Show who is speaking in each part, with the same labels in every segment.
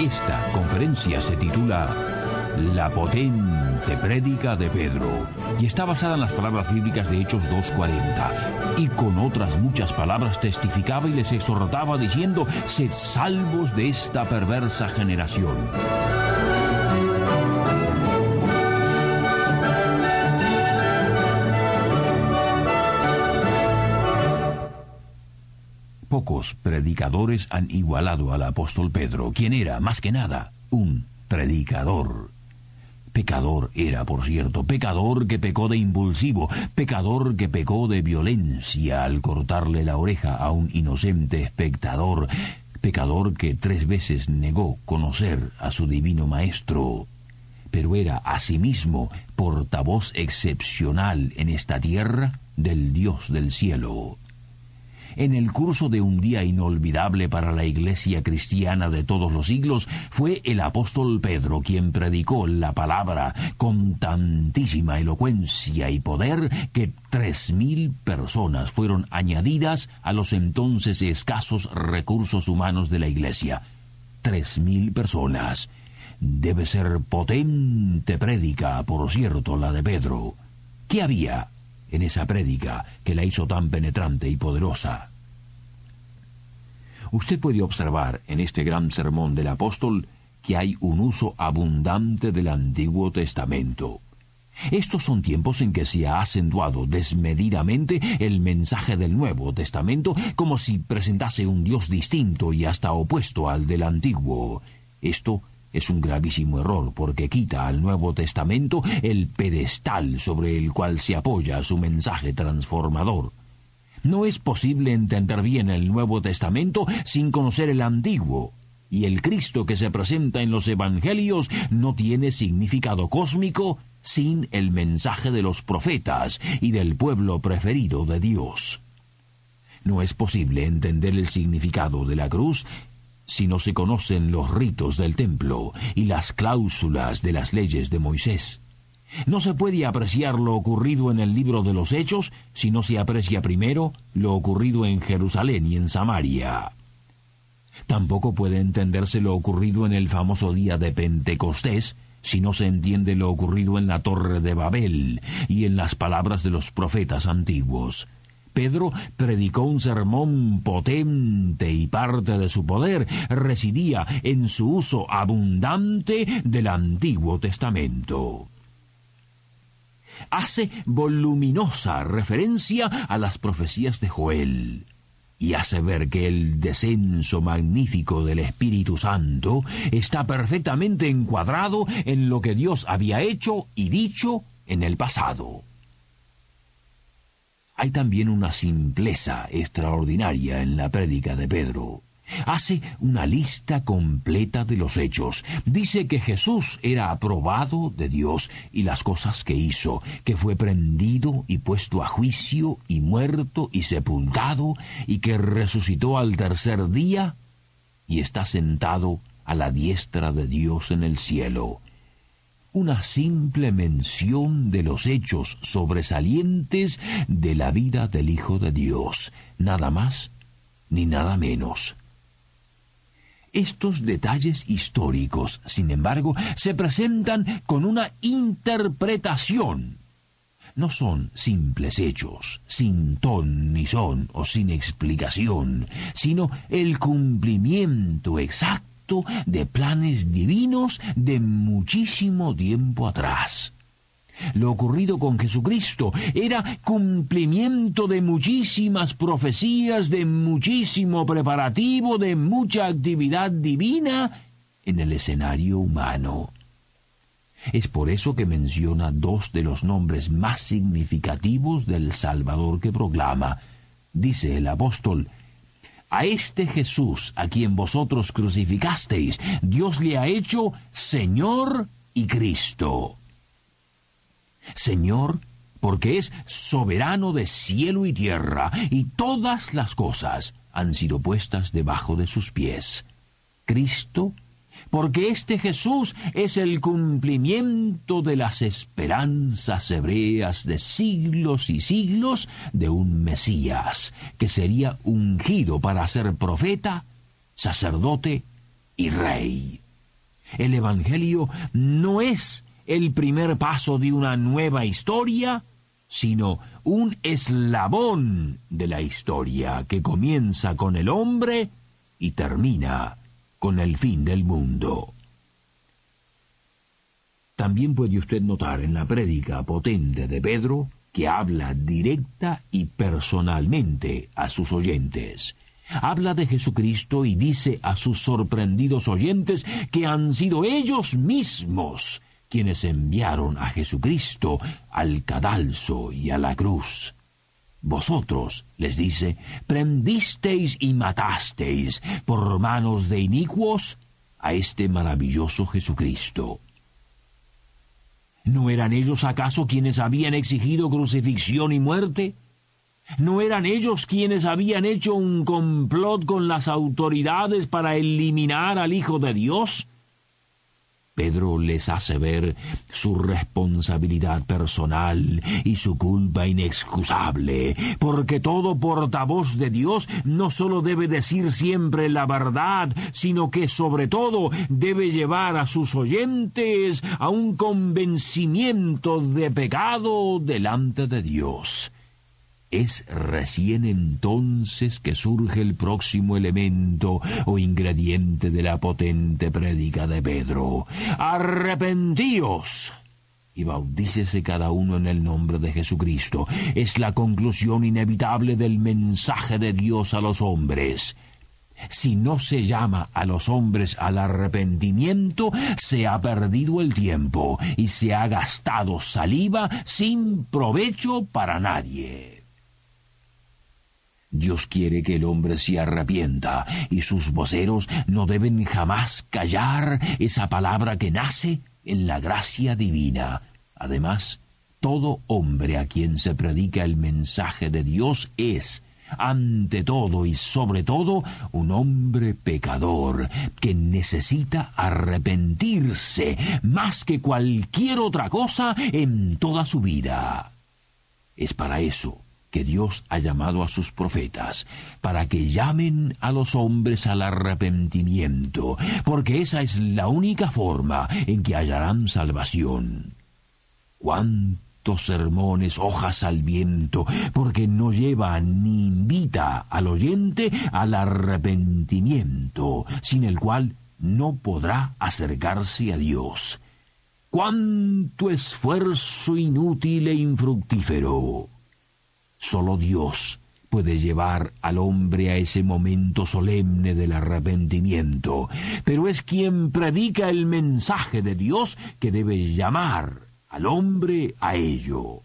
Speaker 1: Esta conferencia se titula La potente prédica de Pedro y está basada en las palabras bíblicas de Hechos 2.40 y con otras muchas palabras testificaba y les exhortaba diciendo, sed salvos de esta perversa generación. Pocos predicadores han igualado al apóstol Pedro, quien era, más que nada, un predicador. Pecador era, por cierto, pecador que pecó de impulsivo, pecador que pecó de violencia al cortarle la oreja a un inocente espectador, pecador que tres veces negó conocer a su divino maestro, pero era asimismo portavoz excepcional en esta tierra del Dios del cielo en el curso de un día inolvidable para la Iglesia cristiana de todos los siglos, fue el apóstol Pedro quien predicó la palabra con tantísima elocuencia y poder que tres mil personas fueron añadidas a los entonces escasos recursos humanos de la Iglesia. Tres mil personas. Debe ser potente prédica, por cierto, la de Pedro. ¿Qué había en esa prédica que la hizo tan penetrante y poderosa. Usted puede observar en este gran sermón del apóstol que hay un uso abundante del Antiguo Testamento. Estos son tiempos en que se ha acentuado desmedidamente el mensaje del Nuevo Testamento como si presentase un Dios distinto y hasta opuesto al del Antiguo. Esto es un gravísimo error porque quita al Nuevo Testamento el pedestal sobre el cual se apoya su mensaje transformador. No es posible entender bien el Nuevo Testamento sin conocer el Antiguo, y el Cristo que se presenta en los Evangelios no tiene significado cósmico sin el mensaje de los profetas y del pueblo preferido de Dios. No es posible entender el significado de la cruz si no se conocen los ritos del templo y las cláusulas de las leyes de Moisés. No se puede apreciar lo ocurrido en el libro de los Hechos si no se aprecia primero lo ocurrido en Jerusalén y en Samaria. Tampoco puede entenderse lo ocurrido en el famoso día de Pentecostés si no se entiende lo ocurrido en la torre de Babel y en las palabras de los profetas antiguos. Pedro predicó un sermón potente y parte de su poder residía en su uso abundante del Antiguo Testamento. Hace voluminosa referencia a las profecías de Joel y hace ver que el descenso magnífico del Espíritu Santo está perfectamente encuadrado en lo que Dios había hecho y dicho en el pasado hay también una simpleza extraordinaria en la prédica de Pedro. Hace una lista completa de los hechos. Dice que Jesús era aprobado de Dios y las cosas que hizo, que fue prendido y puesto a juicio y muerto y sepultado y que resucitó al tercer día y está sentado a la diestra de Dios en el cielo una simple mención de los hechos sobresalientes de la vida del Hijo de Dios, nada más ni nada menos. Estos detalles históricos, sin embargo, se presentan con una interpretación. No son simples hechos, sin ton ni son o sin explicación, sino el cumplimiento exacto de planes divinos de muchísimo tiempo atrás. Lo ocurrido con Jesucristo era cumplimiento de muchísimas profecías, de muchísimo preparativo, de mucha actividad divina en el escenario humano. Es por eso que menciona dos de los nombres más significativos del Salvador que proclama. Dice el apóstol, a este Jesús a quien vosotros crucificasteis, Dios le ha hecho Señor y Cristo. Señor, porque es soberano de cielo y tierra, y todas las cosas han sido puestas debajo de sus pies. Cristo, porque este Jesús es el cumplimiento de las esperanzas hebreas de siglos y siglos de un Mesías, que sería ungido para ser profeta, sacerdote y rey. El Evangelio no es el primer paso de una nueva historia, sino un eslabón de la historia que comienza con el hombre y termina con el fin del mundo. También puede usted notar en la prédica potente de Pedro que habla directa y personalmente a sus oyentes. Habla de Jesucristo y dice a sus sorprendidos oyentes que han sido ellos mismos quienes enviaron a Jesucristo al cadalso y a la cruz. Vosotros, les dice, prendisteis y matasteis por manos de inicuos a este maravilloso Jesucristo. ¿No eran ellos acaso quienes habían exigido crucifixión y muerte? ¿No eran ellos quienes habían hecho un complot con las autoridades para eliminar al Hijo de Dios? Pedro les hace ver su responsabilidad personal y su culpa inexcusable, porque todo portavoz de Dios no solo debe decir siempre la verdad, sino que sobre todo debe llevar a sus oyentes a un convencimiento de pecado delante de Dios. Es recién entonces que surge el próximo elemento o ingrediente de la potente prédica de Pedro. Arrepentíos y bautícese cada uno en el nombre de Jesucristo. Es la conclusión inevitable del mensaje de Dios a los hombres. Si no se llama a los hombres al arrepentimiento, se ha perdido el tiempo y se ha gastado saliva sin provecho para nadie. Dios quiere que el hombre se arrepienta, y sus voceros no deben jamás callar esa palabra que nace en la gracia divina. Además, todo hombre a quien se predica el mensaje de Dios es, ante todo y sobre todo, un hombre pecador que necesita arrepentirse más que cualquier otra cosa en toda su vida. Es para eso que Dios ha llamado a sus profetas, para que llamen a los hombres al arrepentimiento, porque esa es la única forma en que hallarán salvación. Cuántos sermones, hojas al viento, porque no lleva ni invita al oyente al arrepentimiento, sin el cual no podrá acercarse a Dios. Cuánto esfuerzo inútil e infructífero. Solo Dios puede llevar al hombre a ese momento solemne del arrepentimiento, pero es quien predica el mensaje de Dios que debe llamar al hombre a ello.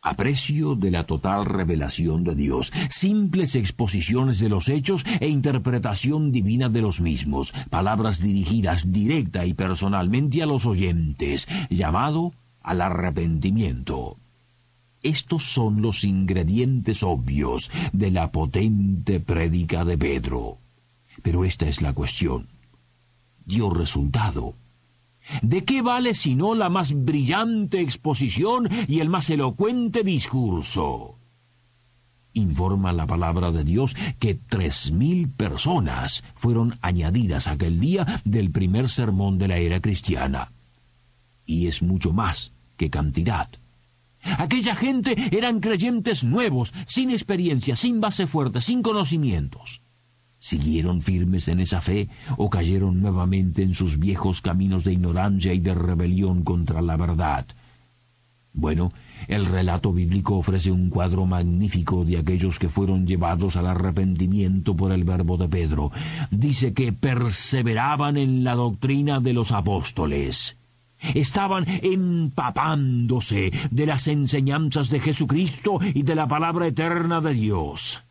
Speaker 1: Aprecio de la total revelación de Dios, simples exposiciones de los hechos e interpretación divina de los mismos, palabras dirigidas directa y personalmente a los oyentes, llamado al arrepentimiento. Estos son los ingredientes obvios de la potente prédica de Pedro. Pero esta es la cuestión. ¿Dio resultado? ¿De qué vale sino la más brillante exposición y el más elocuente discurso? Informa la palabra de Dios que tres mil personas fueron añadidas aquel día del primer sermón de la era cristiana. Y es mucho más que cantidad. Aquella gente eran creyentes nuevos, sin experiencia, sin base fuerte, sin conocimientos. ¿Siguieron firmes en esa fe o cayeron nuevamente en sus viejos caminos de ignorancia y de rebelión contra la verdad? Bueno, el relato bíblico ofrece un cuadro magnífico de aquellos que fueron llevados al arrepentimiento por el verbo de Pedro. Dice que perseveraban en la doctrina de los apóstoles. Estaban empapándose de las enseñanzas de Jesucristo y de la palabra eterna de Dios.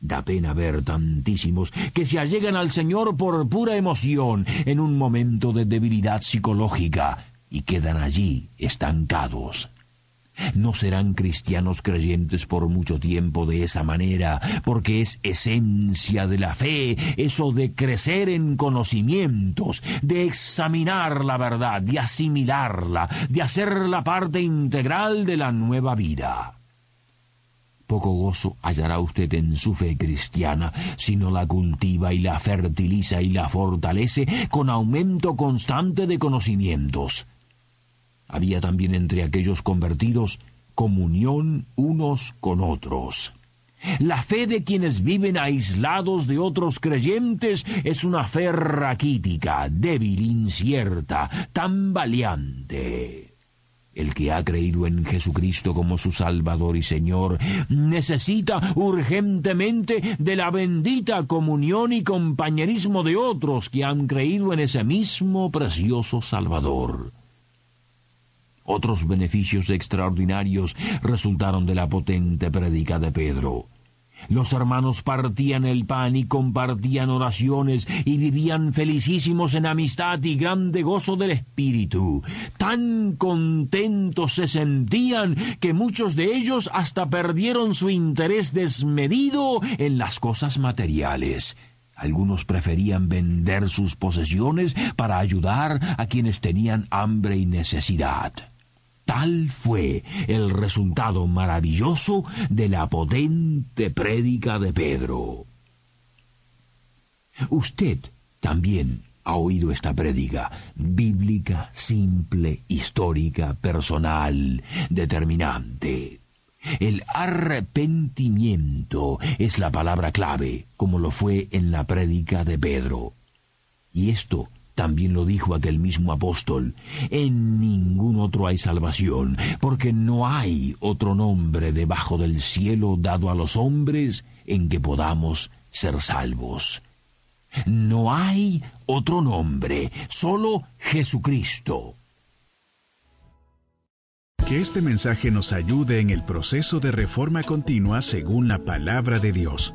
Speaker 1: Da pena ver tantísimos que se allegan al Señor por pura emoción en un momento de debilidad psicológica y quedan allí estancados. No serán cristianos creyentes por mucho tiempo de esa manera, porque es esencia de la fe eso de crecer en conocimientos, de examinar la verdad, de asimilarla, de hacerla parte integral de la nueva vida. Poco gozo hallará usted en su fe cristiana si no la cultiva y la fertiliza y la fortalece con aumento constante de conocimientos. Había también entre aquellos convertidos comunión unos con otros. La fe de quienes viven aislados de otros creyentes es una fe raquítica, débil, incierta, tambaleante. El que ha creído en Jesucristo como su Salvador y Señor necesita urgentemente de la bendita comunión y compañerismo de otros que han creído en ese mismo precioso Salvador. Otros beneficios extraordinarios resultaron de la potente prédica de Pedro. Los hermanos partían el pan y compartían oraciones y vivían felicísimos en amistad y grande gozo del Espíritu. Tan contentos se sentían que muchos de ellos hasta perdieron su interés desmedido en las cosas materiales. Algunos preferían vender sus posesiones para ayudar a quienes tenían hambre y necesidad. Tal fue el resultado maravilloso de la potente prédica de Pedro. Usted también ha oído esta prédica bíblica, simple, histórica, personal, determinante. El arrepentimiento es la palabra clave, como lo fue en la prédica de Pedro. Y esto también lo dijo aquel mismo apóstol, en ningún otro hay salvación, porque no hay otro nombre debajo del cielo dado a los hombres en que podamos ser salvos. No hay otro nombre, solo Jesucristo.
Speaker 2: Que este mensaje nos ayude en el proceso de reforma continua según la palabra de Dios.